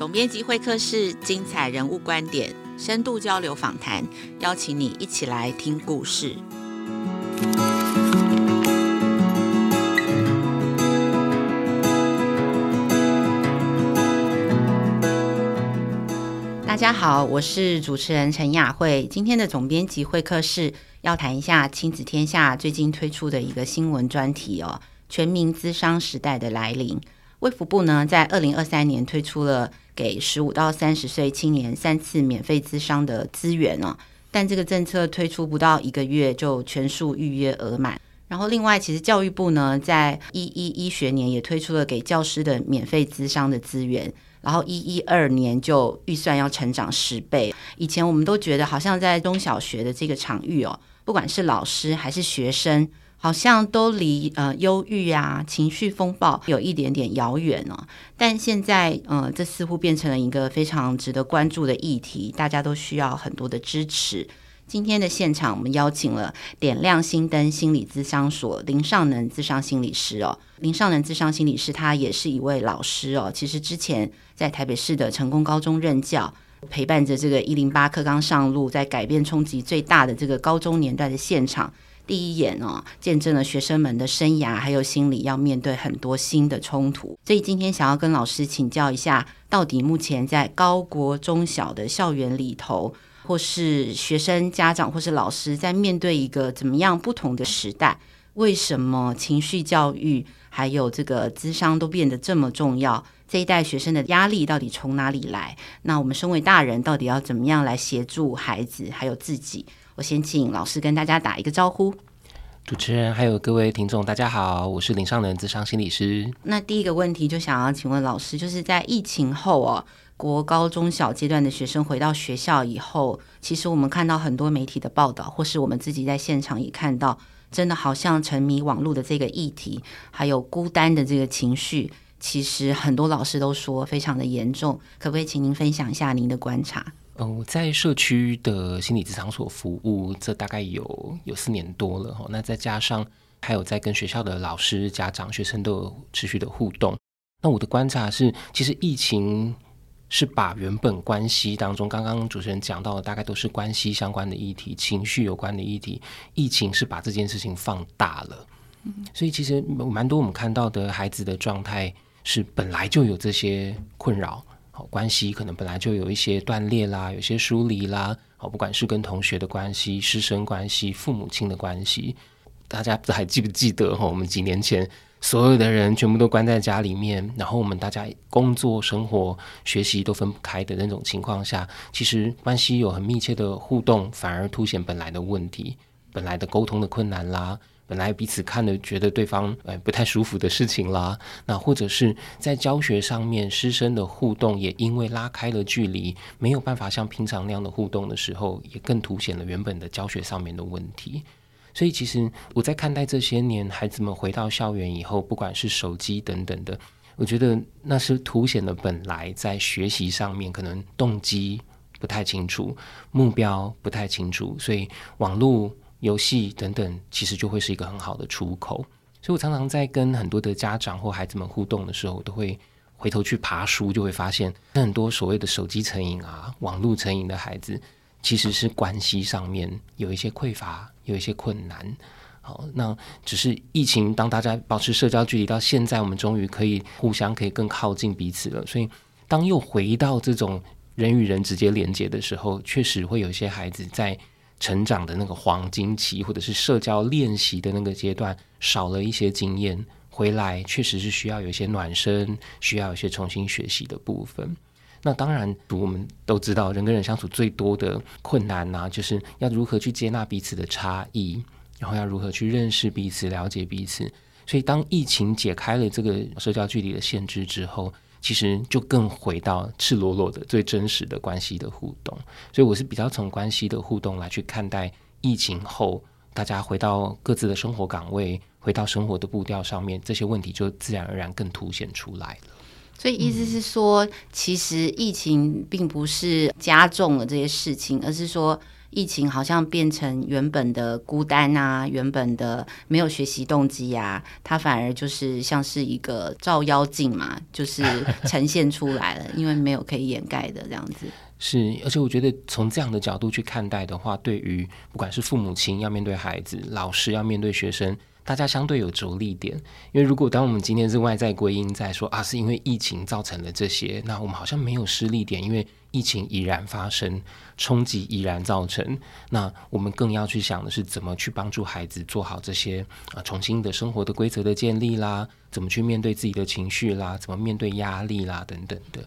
总编辑会客室，精彩人物观点，深度交流访谈，邀请你一起来听故事。大家好，我是主持人陈雅慧。今天的总编辑会客室要谈一下亲子天下最近推出的一个新闻专题哦，全民资商时代的来临。卫福部呢，在二零二三年推出了给十五到三十岁青年三次免费咨商的资源哦，但这个政策推出不到一个月就全数预约额满。然后，另外，其实教育部呢，在一一一学年也推出了给教师的免费咨商的资源，然后一一二年就预算要成长十倍。以前我们都觉得，好像在中小学的这个场域哦，不管是老师还是学生。好像都离呃忧郁啊、情绪风暴有一点点遥远了，但现在呃，这似乎变成了一个非常值得关注的议题，大家都需要很多的支持。今天的现场，我们邀请了点亮心灯心理咨商所林尚能咨商心理师哦，林尚能咨商心理师，他也是一位老师哦。其实之前在台北市的成功高中任教，陪伴着这个一零八课刚上路，在改变冲击最大的这个高中年代的现场。第一眼哦，见证了学生们的生涯，还有心理要面对很多新的冲突。所以今天想要跟老师请教一下，到底目前在高国中小的校园里头，或是学生家长，或是老师，在面对一个怎么样不同的时代，为什么情绪教育还有这个智商都变得这么重要？这一代学生的压力到底从哪里来？那我们身为大人，到底要怎么样来协助孩子，还有自己？我先请老师跟大家打一个招呼。主持人还有各位听众，大家好，我是林尚能咨商心理师。那第一个问题就想要请问老师，就是在疫情后哦，国高中小阶段的学生回到学校以后，其实我们看到很多媒体的报道，或是我们自己在现场也看到，真的好像沉迷网络的这个议题，还有孤单的这个情绪，其实很多老师都说非常的严重。可不可以请您分享一下您的观察？嗯，在社区的心理咨商所服务，这大概有有四年多了哈。那再加上还有在跟学校的老师、家长、学生都有持续的互动。那我的观察是，其实疫情是把原本关系当中，刚刚主持人讲到的，大概都是关系相关的议题、情绪有关的议题，疫情是把这件事情放大了。所以其实蛮多我们看到的孩子的状态是本来就有这些困扰。关系可能本来就有一些断裂啦，有些疏离啦。好，不管是跟同学的关系、师生关系、父母亲的关系，大家还记不记得哈？我们几年前所有的人全部都关在家里面，然后我们大家工作、生活、学习都分不开的那种情况下，其实关系有很密切的互动，反而凸显本来的问题，本来的沟通的困难啦。本来彼此看了觉得对方呃不太舒服的事情啦，那或者是在教学上面师生的互动也因为拉开了距离，没有办法像平常那样的互动的时候，也更凸显了原本的教学上面的问题。所以其实我在看待这些年孩子们回到校园以后，不管是手机等等的，我觉得那是凸显了本来在学习上面可能动机不太清楚，目标不太清楚，所以网络。游戏等等，其实就会是一个很好的出口。所以我常常在跟很多的家长或孩子们互动的时候，我都会回头去爬书，就会发现很多所谓的手机成瘾啊、网络成瘾的孩子，其实是关系上面有一些匮乏，有一些困难。好，那只是疫情，当大家保持社交距离，到现在我们终于可以互相可以更靠近彼此了。所以，当又回到这种人与人直接连接的时候，确实会有一些孩子在。成长的那个黄金期，或者是社交练习的那个阶段，少了一些经验，回来确实是需要有一些暖身，需要有一些重新学习的部分。那当然，我们都知道，人跟人相处最多的困难呢、就是要如何去接纳彼此的差异，然后要如何去认识彼此、了解彼此。所以，当疫情解开了这个社交距离的限制之后，其实就更回到赤裸裸的最真实的关系的互动，所以我是比较从关系的互动来去看待疫情后大家回到各自的生活岗位，回到生活的步调上面，这些问题就自然而然更凸显出来了。所以意思是说，其实疫情并不是加重了这些事情，而是说疫情好像变成原本的孤单啊，原本的没有学习动机啊，它反而就是像是一个照妖镜嘛，就是 呈现出来了，因为没有可以掩盖的这样子。是，而且我觉得从这样的角度去看待的话，对于不管是父母亲要面对孩子，老师要面对学生。大家相对有着力点，因为如果当我们今天是外在归因在说啊，是因为疫情造成了这些，那我们好像没有失力点，因为疫情已然发生，冲击已然造成，那我们更要去想的是怎么去帮助孩子做好这些啊，重新的生活的规则的建立啦，怎么去面对自己的情绪啦，怎么面对压力啦等等的。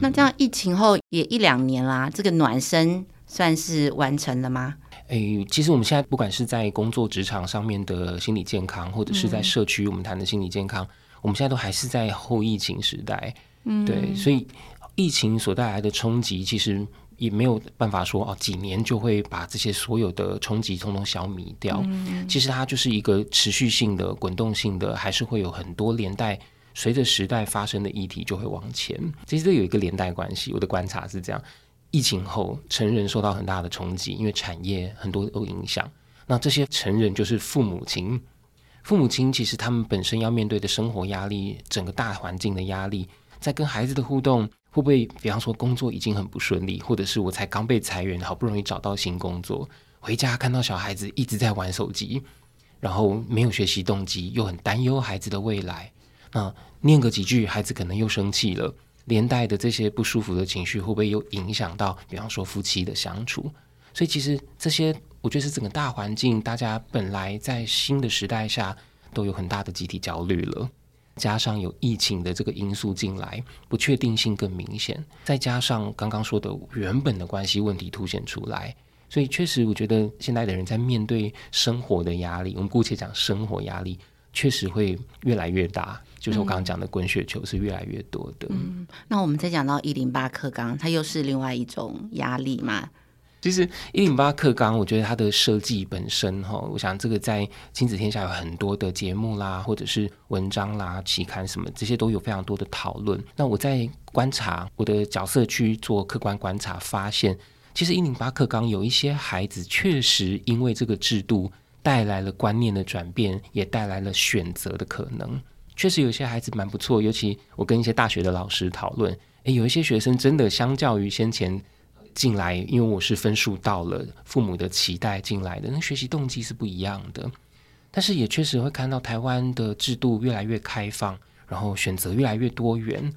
那这样疫情后也一两年啦，这个暖身算是完成了吗？诶，其实我们现在不管是在工作职场上面的心理健康，或者是在社区我们谈的心理健康，嗯、我们现在都还是在后疫情时代。嗯，对，所以疫情所带来的冲击，其实也没有办法说哦，几年就会把这些所有的冲击通通消弭掉。嗯，其实它就是一个持续性的、滚动性的，还是会有很多连带随着时代发生的议题就会往前。其实这有一个连带关系，我的观察是这样。疫情后，成人受到很大的冲击，因为产业很多都影响。那这些成人就是父母亲，父母亲其实他们本身要面对的生活压力，整个大环境的压力，在跟孩子的互动，会不会，比方说工作已经很不顺利，或者是我才刚被裁员，好不容易找到新工作，回家看到小孩子一直在玩手机，然后没有学习动机，又很担忧孩子的未来，那念个几句，孩子可能又生气了。连带的这些不舒服的情绪会不会又影响到，比方说夫妻的相处？所以其实这些，我觉得是整个大环境，大家本来在新的时代下都有很大的集体焦虑了，加上有疫情的这个因素进来，不确定性更明显，再加上刚刚说的原本的关系问题凸显出来，所以确实我觉得现在的人在面对生活的压力，我们姑且讲生活压力，确实会越来越大。就是我刚刚讲的滚雪球是越来越多的。嗯，那我们再讲到一零八课纲，它又是另外一种压力嘛？其实一零八课纲，我觉得它的设计本身哈，我想这个在亲子天下有很多的节目啦，或者是文章啦、期刊什么，这些都有非常多的讨论。那我在观察我的角色去做客观观察，发现其实一零八课纲有一些孩子确实因为这个制度带来了观念的转变，也带来了选择的可能。确实有些孩子蛮不错，尤其我跟一些大学的老师讨论，诶，有一些学生真的相较于先前进来，因为我是分数到了父母的期待进来的，那学习动机是不一样的。但是也确实会看到台湾的制度越来越开放，然后选择越来越多元。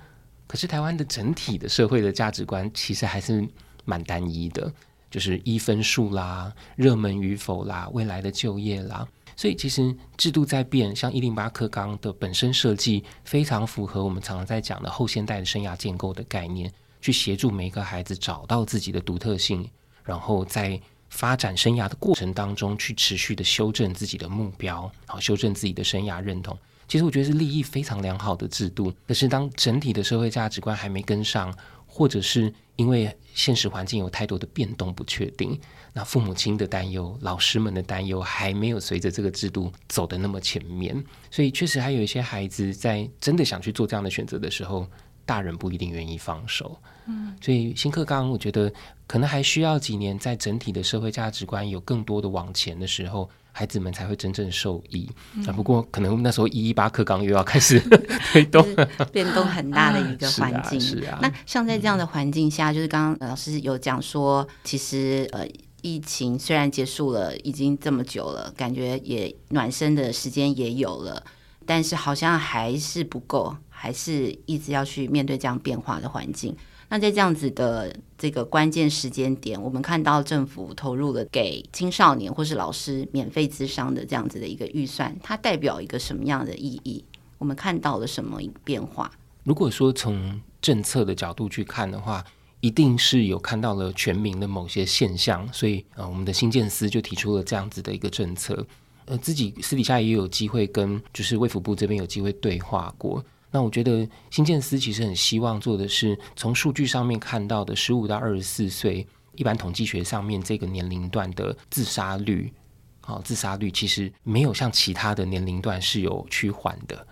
可是台湾的整体的社会的价值观其实还是蛮单一的，就是一分数啦、热门与否啦、未来的就业啦。所以其实制度在变，像一零八课纲的本身设计非常符合我们常常在讲的后现代的生涯建构的概念，去协助每一个孩子找到自己的独特性，然后在发展生涯的过程当中去持续的修正自己的目标，好，修正自己的生涯认同。其实我觉得是利益非常良好的制度，可是当整体的社会价值观还没跟上，或者是因为现实环境有太多的变动不确定。那父母亲的担忧，老师们的担忧，还没有随着这个制度走的那么前面，所以确实还有一些孩子在真的想去做这样的选择的时候，大人不一定愿意放手。嗯，所以新课纲，我觉得可能还需要几年，在整体的社会价值观有更多的往前的时候，孩子们才会真正受益。嗯、啊，不过可能那时候一一八课纲又要开始 推动，变动很大的一个 环境。是啊，是啊，那像在这样的环境下，嗯、就是刚刚老师有讲说，其实呃。疫情虽然结束了，已经这么久了，感觉也暖身的时间也有了，但是好像还是不够，还是一直要去面对这样变化的环境。那在这样子的这个关键时间点，我们看到政府投入了给青少年或是老师免费咨商的这样子的一个预算，它代表一个什么样的意义？我们看到了什么变化？如果说从政策的角度去看的话，一定是有看到了全民的某些现象，所以呃，我们的新建司就提出了这样子的一个政策。呃，自己私底下也有机会跟就是卫福部这边有机会对话过。那我觉得新建司其实很希望做的是从数据上面看到的十五到二十四岁一般统计学上面这个年龄段的自杀率，好，自杀率其实没有像其他的年龄段是有趋缓的，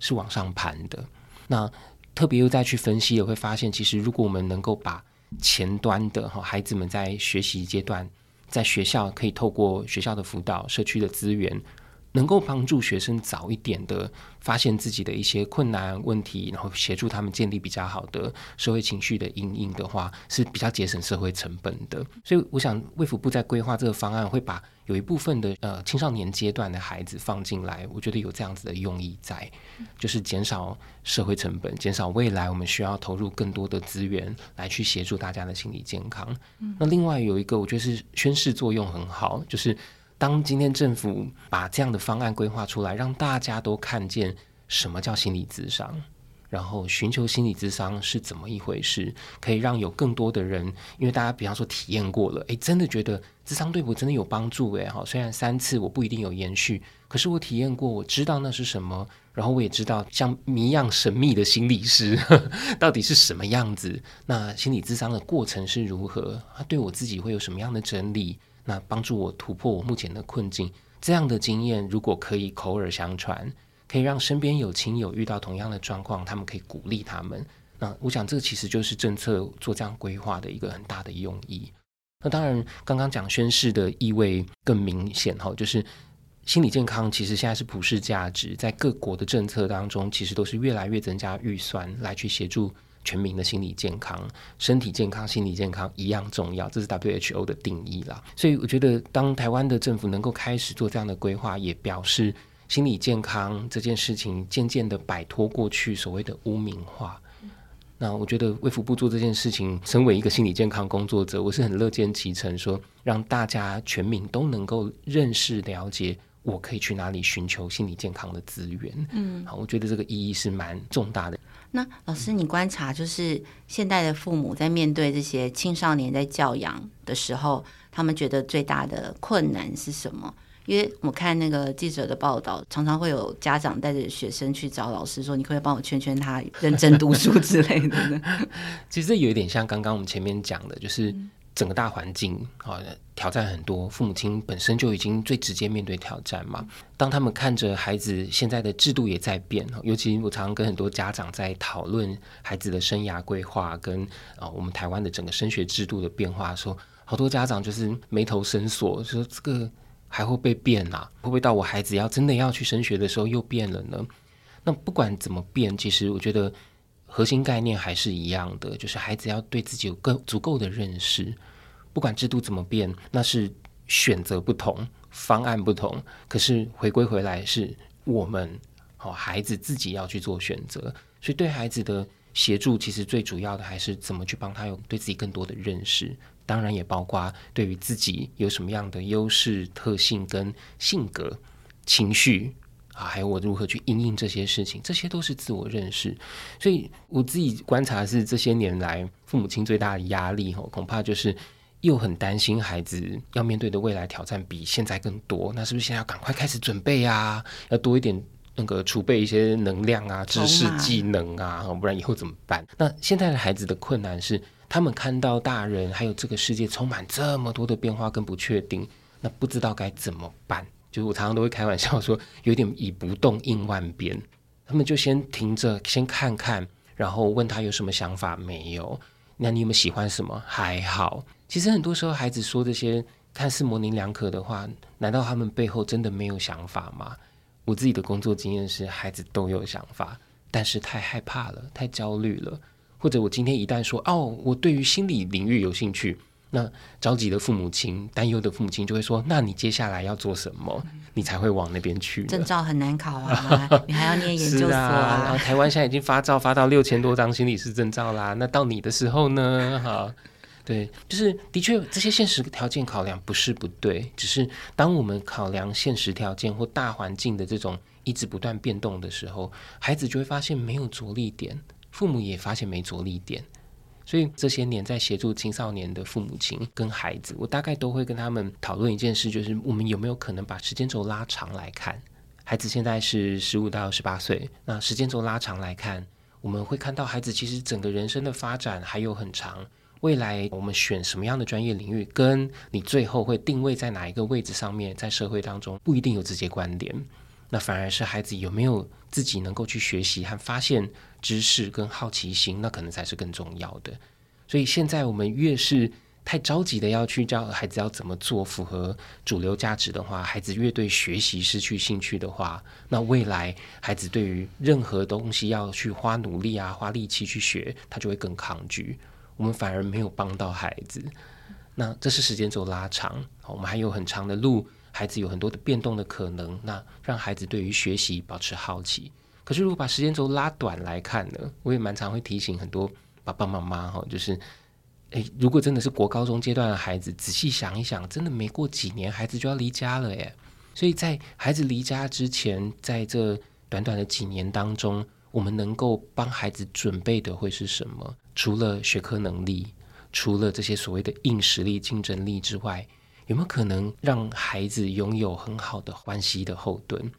是往上攀的。那特别又再去分析，也会发现，其实如果我们能够把前端的哈孩子们在学习阶段在学校可以透过学校的辅导、社区的资源。能够帮助学生早一点的发现自己的一些困难问题，然后协助他们建立比较好的社会情绪的阴影的话，是比较节省社会成本的。所以，我想卫福部在规划这个方案，会把有一部分的呃青少年阶段的孩子放进来，我觉得有这样子的用意在，就是减少社会成本，减少未来我们需要投入更多的资源来去协助大家的心理健康。那另外有一个，我觉得是宣示作用很好，就是。当今天政府把这样的方案规划出来，让大家都看见什么叫心理咨商，然后寻求心理咨商是怎么一回事，可以让有更多的人，因为大家比方说体验过了，诶，真的觉得咨商对我真的有帮助，诶，好，虽然三次我不一定有延续，可是我体验过，我知道那是什么，然后我也知道像谜一样神秘的心理师呵呵 到底是什么样子，那心理咨商的过程是如何，他对我自己会有什么样的整理。那帮助我突破我目前的困境，这样的经验如果可以口耳相传，可以让身边有亲友遇到同样的状况，他们可以鼓励他们。那我想，这其实就是政策做这样规划的一个很大的用意。那当然，刚刚讲宣誓的意味更明显哈，就是心理健康其实现在是普世价值，在各国的政策当中，其实都是越来越增加预算来去协助。全民的心理健康、身体健康、心理健康一样重要，这是 WHO 的定义啦。所以我觉得，当台湾的政府能够开始做这样的规划，也表示心理健康这件事情渐渐的摆脱过去所谓的污名化。那我觉得卫福部做这件事情，身为一个心理健康工作者，我是很乐见其成，说让大家全民都能够认识了解，我可以去哪里寻求心理健康的资源。嗯，好，我觉得这个意义是蛮重大的。那老师，你观察就是现代的父母在面对这些青少年在教养的时候，他们觉得最大的困难是什么？因为我看那个记者的报道，常常会有家长带着学生去找老师说：“你可不可以帮我劝劝他认真读书之类的呢？” 其实这有一点像刚刚我们前面讲的，就是。整个大环境啊，挑战很多。父母亲本身就已经最直接面对挑战嘛。当他们看着孩子现在的制度也在变，尤其我常常跟很多家长在讨论孩子的生涯规划跟啊我们台湾的整个升学制度的变化的时候，说好多家长就是眉头深锁，说这个还会被变啊？会不会到我孩子要真的要去升学的时候又变了呢？那不管怎么变，其实我觉得。核心概念还是一样的，就是孩子要对自己有更足够的认识。不管制度怎么变，那是选择不同，方案不同。可是回归回来，是我们好孩子自己要去做选择。所以对孩子的协助，其实最主要的还是怎么去帮他有对自己更多的认识。当然也包括对于自己有什么样的优势特性跟性格、情绪。啊，还有我如何去应应这些事情，这些都是自我认识。所以我自己观察是这些年来父母亲最大的压力，吼，恐怕就是又很担心孩子要面对的未来挑战比现在更多。那是不是现在要赶快开始准备啊？要多一点那个储备一些能量啊、知识、技能啊，不然以后怎么办？那现在的孩子的困难是，他们看到大人还有这个世界充满这么多的变化跟不确定，那不知道该怎么办。就我常常都会开玩笑说，有点以不动应万变。他们就先停着，先看看，然后问他有什么想法没有？那你有没有喜欢什么？还好。其实很多时候，孩子说这些看似模棱两可的话，难道他们背后真的没有想法吗？我自己的工作经验是，孩子都有想法，但是太害怕了，太焦虑了。或者我今天一旦说，哦，我对于心理领域有兴趣。那着急的父母亲、担忧的父母亲就会说：“那你接下来要做什么？你才会往那边去？证照很难考啊，你还要念研究所啊。啊”然后台湾现在已经发照发到六千多张心理师证照啦。那到你的时候呢？哈，对，就是的确这些现实条件考量不是不对，只是当我们考量现实条件或大环境的这种一直不断变动的时候，孩子就会发现没有着力点，父母也发现没着力点。所以这些年在协助青少年的父母亲跟孩子，我大概都会跟他们讨论一件事，就是我们有没有可能把时间轴拉长来看？孩子现在是十五到十八岁，那时间轴拉长来看，我们会看到孩子其实整个人生的发展还有很长。未来我们选什么样的专业领域，跟你最后会定位在哪一个位置上面，在社会当中不一定有直接关联。那反而是孩子有没有自己能够去学习和发现知识跟好奇心，那可能才是更重要的。所以现在我们越是太着急的要去教孩子要怎么做符合主流价值的话，孩子越对学习失去兴趣的话，那未来孩子对于任何东西要去花努力啊、花力气去学，他就会更抗拒。我们反而没有帮到孩子。那这是时间轴拉长，我们还有很长的路，孩子有很多的变动的可能。那让孩子对于学习保持好奇。可是如果把时间轴拉短来看呢，我也蛮常会提醒很多爸爸妈妈哈，就是。诶，如果真的是国高中阶段的孩子，仔细想一想，真的没过几年，孩子就要离家了耶。所以在孩子离家之前，在这短短的几年当中，我们能够帮孩子准备的会是什么？除了学科能力，除了这些所谓的硬实力、竞争力之外，有没有可能让孩子拥有很好的关系的后盾？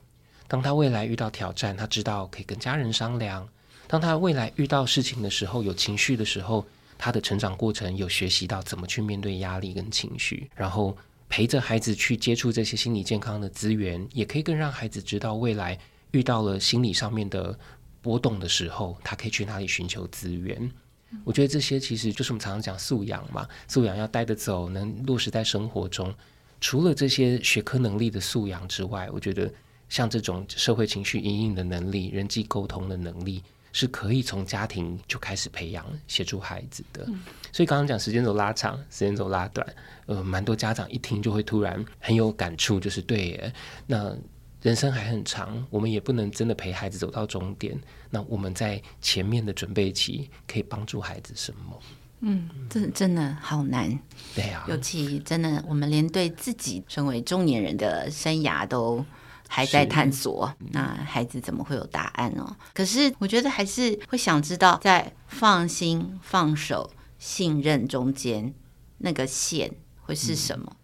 当他未来遇到挑战，他知道可以跟家人商量；当他未来遇到事情的时候，有情绪的时候。他的成长过程有学习到怎么去面对压力跟情绪，然后陪着孩子去接触这些心理健康的资源，也可以更让孩子知道未来遇到了心理上面的波动的时候，他可以去哪里寻求资源。我觉得这些其实就是我们常常讲素养嘛，素养要带得走，能落实在生活中。除了这些学科能力的素养之外，我觉得像这种社会情绪阴影的能力、人际沟通的能力。是可以从家庭就开始培养，协助孩子的。嗯、所以刚刚讲时间轴拉长，时间轴拉短，呃，蛮多家长一听就会突然很有感触，就是对，那人生还很长，我们也不能真的陪孩子走到终点。那我们在前面的准备期可以帮助孩子什么？嗯，这真的好难。对啊，尤其真的，我们连对自己身为中年人的生涯都。还在探索，那孩子怎么会有答案呢？可是我觉得还是会想知道，在放心、放手、信任中间那个线会是什么？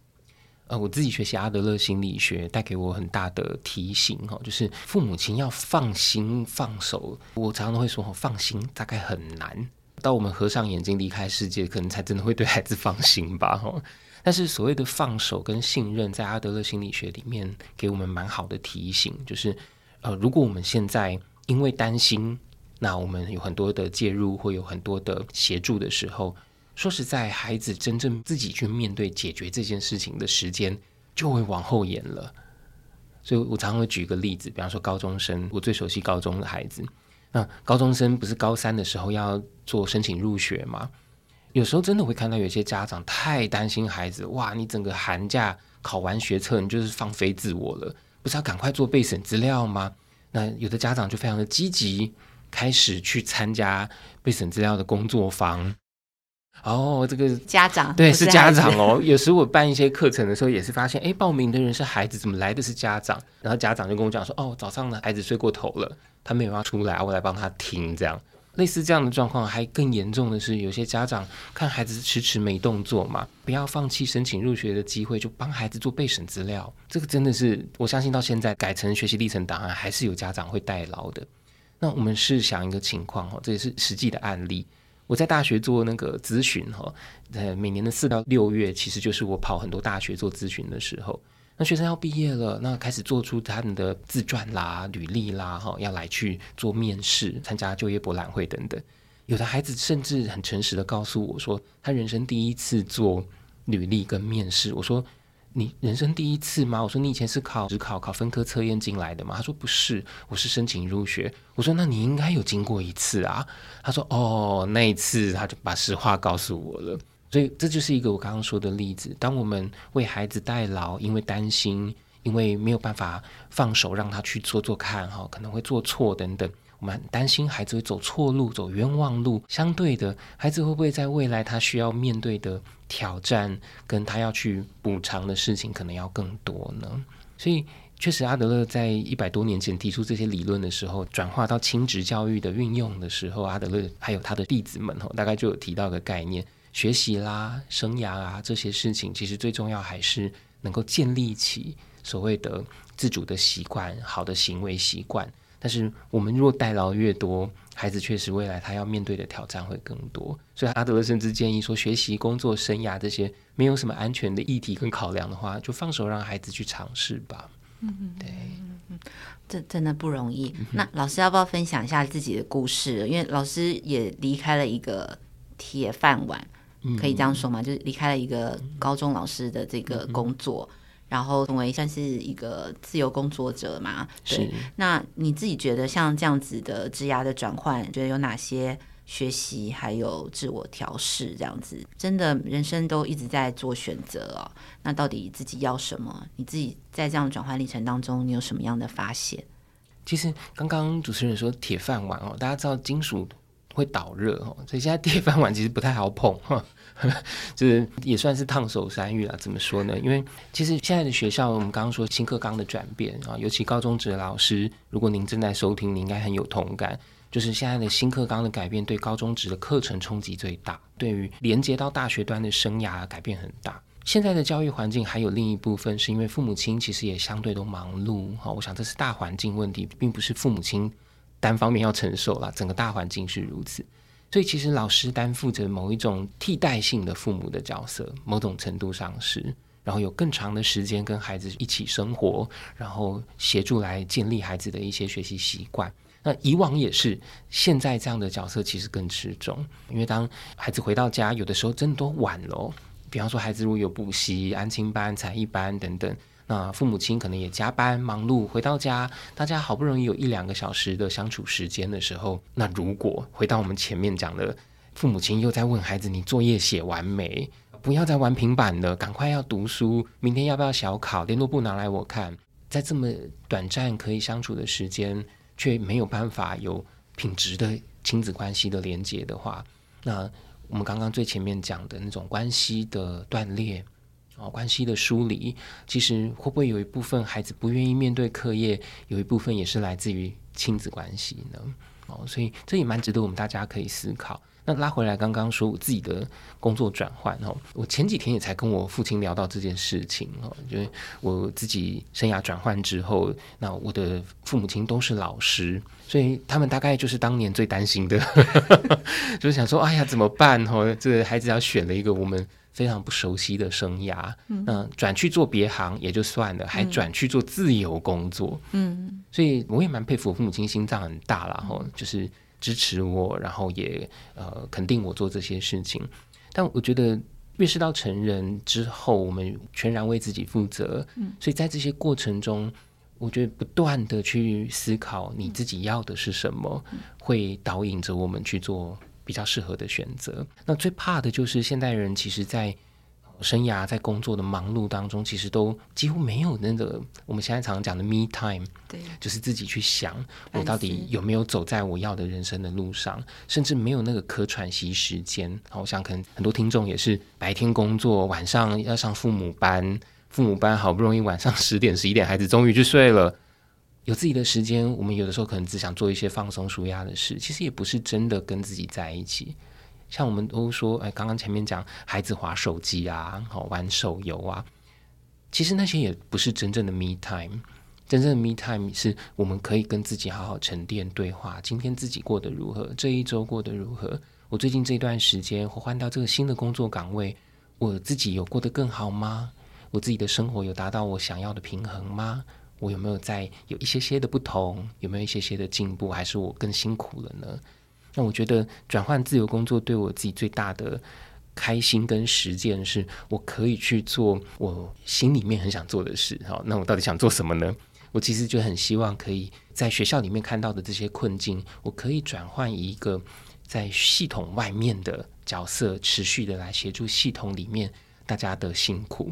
呃，我自己学习阿德勒心理学，带给我很大的提醒哈，就是父母亲要放心放手。我常常都会说，放心大概很难，到我们合上眼睛离开世界，可能才真的会对孩子放心吧，哈。但是所谓的放手跟信任，在阿德勒心理学里面给我们蛮好的提醒，就是呃，如果我们现在因为担心，那我们有很多的介入，会有很多的协助的时候，说实在，孩子真正自己去面对解决这件事情的时间就会往后延了。所以我常常会举一个例子，比方说高中生，我最熟悉高中的孩子，那高中生不是高三的时候要做申请入学吗？有时候真的会看到有些家长太担心孩子，哇！你整个寒假考完学测，你就是放飞自我了，不是要赶快做备审资料吗？那有的家长就非常的积极，开始去参加备审资料的工作坊。哦，这个家长对是家长哦。有时我办一些课程的时候，也是发现，哎，报名的人是孩子，怎么来的是家长？然后家长就跟我讲说，哦，早上呢孩子睡过头了，他没有要出来，我来帮他听这样。类似这样的状况，还更严重的是，有些家长看孩子迟迟没动作嘛，不要放弃申请入学的机会，就帮孩子做备审资料。这个真的是，我相信到现在改成学习历程档案，还是有家长会代劳的。那我们试想一个情况哦，这也是实际的案例。我在大学做那个咨询哈，呃，每年的四到六月，其实就是我跑很多大学做咨询的时候。那学生要毕业了，那开始做出他们的自传啦、履历啦，哈，要来去做面试、参加就业博览会等等。有的孩子甚至很诚实的告诉我说，他人生第一次做履历跟面试。我说：“你人生第一次吗？”我说：“你以前是考只考、考分科测验进来的吗？”他说：“不是，我是申请入学。”我说：“那你应该有经过一次啊。”他说：“哦，那一次他就把实话告诉我了。”所以这就是一个我刚刚说的例子。当我们为孩子代劳，因为担心，因为没有办法放手让他去做做看，哈，可能会做错等等，我们很担心孩子会走错路、走冤枉路。相对的，孩子会不会在未来他需要面对的挑战，跟他要去补偿的事情，可能要更多呢？所以，确实，阿德勒在一百多年前提出这些理论的时候，转化到亲职教育的运用的时候，阿德勒还有他的弟子们，哈，大概就有提到个概念。学习啦、生涯啊这些事情，其实最重要还是能够建立起所谓的自主的习惯、好的行为习惯。但是我们若代劳越多，孩子确实未来他要面对的挑战会更多。所以阿德勒甚至建议说，学习、工作、生涯这些没有什么安全的议题跟考量的话，就放手让孩子去尝试吧。嗯，对，这真的不容易。那老师要不要分享一下自己的故事？因为老师也离开了一个铁饭碗。可以这样说吗？就是离开了一个高中老师的这个工作，然后成为算是一个自由工作者嘛。对。那你自己觉得像这样子的职涯的转换，觉得有哪些学习还有自我调试这样子？真的人生都一直在做选择哦。那到底自己要什么？你自己在这样转换历程当中，你有什么样的发现？其实刚刚主持人说铁饭碗哦，大家知道金属会导热哦，所以现在铁饭碗其实不太好碰哈，就是也算是烫手山芋啊。怎么说呢？因为其实现在的学校，我们刚刚说新课纲的转变啊，尤其高中职的老师，如果您正在收听，你应该很有同感。就是现在的新课纲的改变，对高中职的课程冲击最大，对于连接到大学端的生涯改变很大。现在的教育环境还有另一部分，是因为父母亲其实也相对都忙碌哈。我想这是大环境问题，并不是父母亲单方面要承受啦，整个大环境是如此。所以其实老师担负着某一种替代性的父母的角色，某种程度上是，然后有更长的时间跟孩子一起生活，然后协助来建立孩子的一些学习习惯。那以往也是，现在这样的角色其实更吃重，因为当孩子回到家，有的时候真的都晚了。比方说，孩子如果有补习、安亲班、才艺班等等，那父母亲可能也加班忙碌，回到家，大家好不容易有一两个小时的相处时间的时候，那如果回到我们前面讲的，父母亲又在问孩子：“你作业写完没？不要再玩平板了，赶快要读书，明天要不要小考？联络簿拿来我看。”在这么短暂可以相处的时间，却没有办法有品质的亲子关系的连接的话，那。我们刚刚最前面讲的那种关系的断裂，哦，关系的疏离，其实会不会有一部分孩子不愿意面对课业，有一部分也是来自于亲子关系呢？哦，所以这也蛮值得我们大家可以思考。那拉回来，刚刚说我自己的工作转换哦，我前几天也才跟我父亲聊到这件事情哦，就是我自己生涯转换之后，那我的父母亲都是老师，所以他们大概就是当年最担心的，就是想说，哎呀，怎么办哦？这个孩子要选了一个我们非常不熟悉的生涯，那转去做别行也就算了，还转去做自由工作，嗯，所以我也蛮佩服我父母亲心脏很大啦，吼，就是。支持我，然后也呃肯定我做这些事情。但我觉得越是到成人之后，我们全然为自己负责。嗯，所以在这些过程中，我觉得不断的去思考你自己要的是什么，会导引着我们去做比较适合的选择。那最怕的就是现代人，其实，在生涯在工作的忙碌当中，其实都几乎没有那个我们现在常常讲的 me time，对，就是自己去想我到底有没有走在我要的人生的路上，甚至没有那个可喘息时间。我想可能很多听众也是白天工作，晚上要上父母班，父母班好不容易晚上十点十一点，孩子终于去睡了，有自己的时间，我们有的时候可能只想做一些放松舒压的事，其实也不是真的跟自己在一起。像我们都说，哎，刚刚前面讲孩子滑手机啊，好玩手游啊，其实那些也不是真正的 me time。真正的 me time 是我们可以跟自己好好沉淀对话。今天自己过得如何？这一周过得如何？我最近这段时间，我换到这个新的工作岗位，我自己有过得更好吗？我自己的生活有达到我想要的平衡吗？我有没有在有一些些的不同？有没有一些些的进步？还是我更辛苦了呢？那我觉得转换自由工作对我自己最大的开心跟实践是，我可以去做我心里面很想做的事。好，那我到底想做什么呢？我其实就很希望可以在学校里面看到的这些困境，我可以转换一个在系统外面的角色，持续的来协助系统里面大家的辛苦。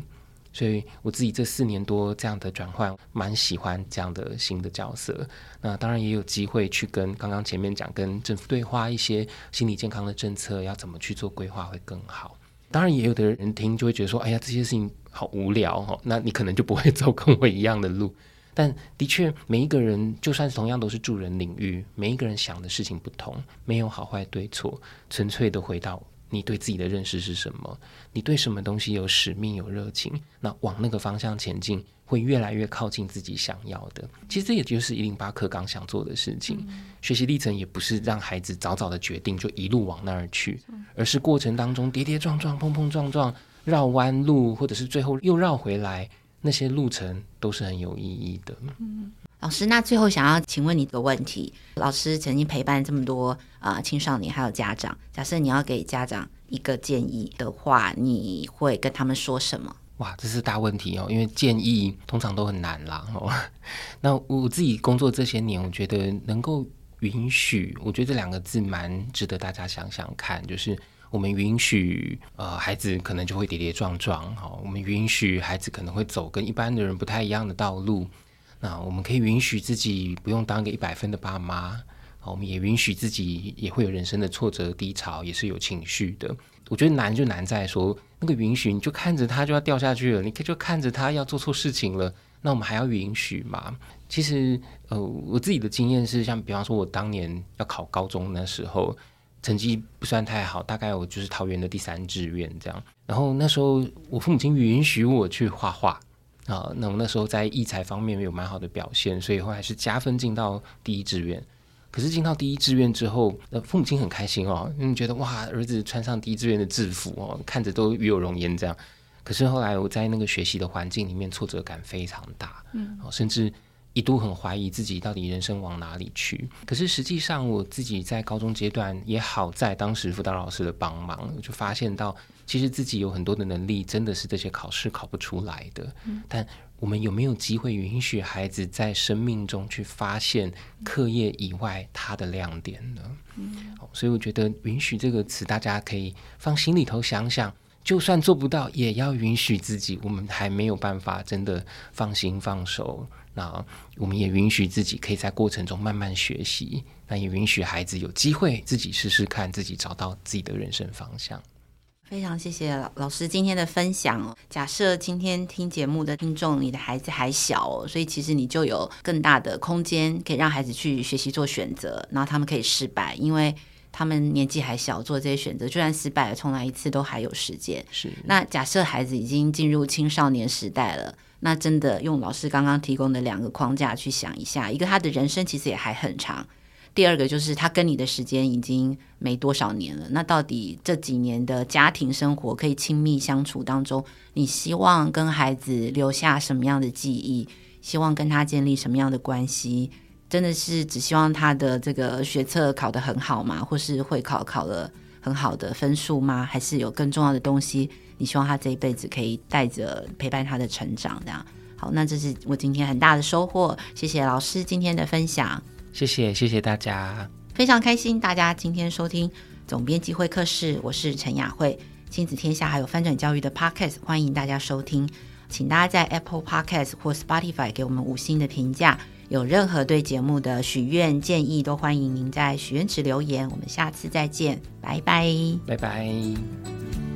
所以我自己这四年多这样的转换，蛮喜欢这样的新的角色。那当然也有机会去跟刚刚前面讲，跟政府对话一些心理健康的政策，要怎么去做规划会更好。当然也有的人听就会觉得说，哎呀，这些事情好无聊哦。那你可能就不会走跟我一样的路。但的确，每一个人就算同样都是助人领域，每一个人想的事情不同，没有好坏对错，纯粹的回到。你对自己的认识是什么？你对什么东西有使命、有热情？那往那个方向前进，会越来越靠近自己想要的。其实这也就是一零八课纲想做的事情。嗯、学习历程也不是让孩子早早的决定就一路往那儿去，而是过程当中跌跌撞撞、碰碰撞撞、绕弯路，或者是最后又绕回来，那些路程都是很有意义的。嗯老师，那最后想要请问你一个问题：老师曾经陪伴这么多啊、青少年还有家长，假设你要给家长一个建议的话，你会跟他们说什么？哇，这是大问题哦，因为建议通常都很难啦。哦，那我自己工作这些年，我觉得能够允许，我觉得这两个字蛮值得大家想想看，就是我们允许呃孩子可能就会跌跌撞撞，哈、我们允许孩子可能会走跟一般的人不太一样的道路。那我们可以允许自己不用当个一百分的爸妈，我们也允许自己也会有人生的挫折低潮，也是有情绪的。我觉得难就难在说那个允许，你就看着他就要掉下去了，你就看着他要做错事情了，那我们还要允许吗？其实，呃，我自己的经验是，像比方说，我当年要考高中那时候，成绩不算太好，大概我就是桃园的第三志愿这样。然后那时候我父母亲允许我去画画。啊，那我那时候在艺才方面有蛮好的表现，所以后来是加分进到第一志愿。可是进到第一志愿之后，呃，父母亲很开心哦，因为觉得哇，儿子穿上第一志愿的制服哦，看着都与有容焉这样。可是后来我在那个学习的环境里面，挫折感非常大，嗯，甚至。一度很怀疑自己到底人生往哪里去，可是实际上我自己在高中阶段也好在当时辅导老师的帮忙，我就发现到其实自己有很多的能力真的是这些考试考不出来的。嗯。但我们有没有机会允许孩子在生命中去发现课业以外他的亮点呢？嗯。所以我觉得“允许”这个词，大家可以放心里头想想。就算做不到，也要允许自己。我们还没有办法真的放心放手，那我们也允许自己可以在过程中慢慢学习。那也允许孩子有机会自己试试看，自己找到自己的人生方向。非常谢谢老师今天的分享哦。假设今天听节目的听众，你的孩子还小哦，所以其实你就有更大的空间，可以让孩子去学习做选择，然后他们可以失败，因为。他们年纪还小，做这些选择，就算失败了，重来一次都还有时间。是。那假设孩子已经进入青少年时代了，那真的用老师刚刚提供的两个框架去想一下，一个他的人生其实也还很长，第二个就是他跟你的时间已经没多少年了。那到底这几年的家庭生活可以亲密相处当中，你希望跟孩子留下什么样的记忆？希望跟他建立什么样的关系？真的是只希望他的这个学测考得很好吗？或是会考考了很好的分数吗？还是有更重要的东西？你希望他这一辈子可以带着陪伴他的成长，这样好。那这是我今天很大的收获。谢谢老师今天的分享。谢谢，谢谢大家。非常开心大家今天收听总编辑会客室，我是陈雅慧。亲子天下还有翻转教育的 Podcast，欢迎大家收听，请大家在 Apple Podcast 或 Spotify 给我们五星的评价。有任何对节目的许愿建议，都欢迎您在许愿池留言。我们下次再见，拜拜，拜拜。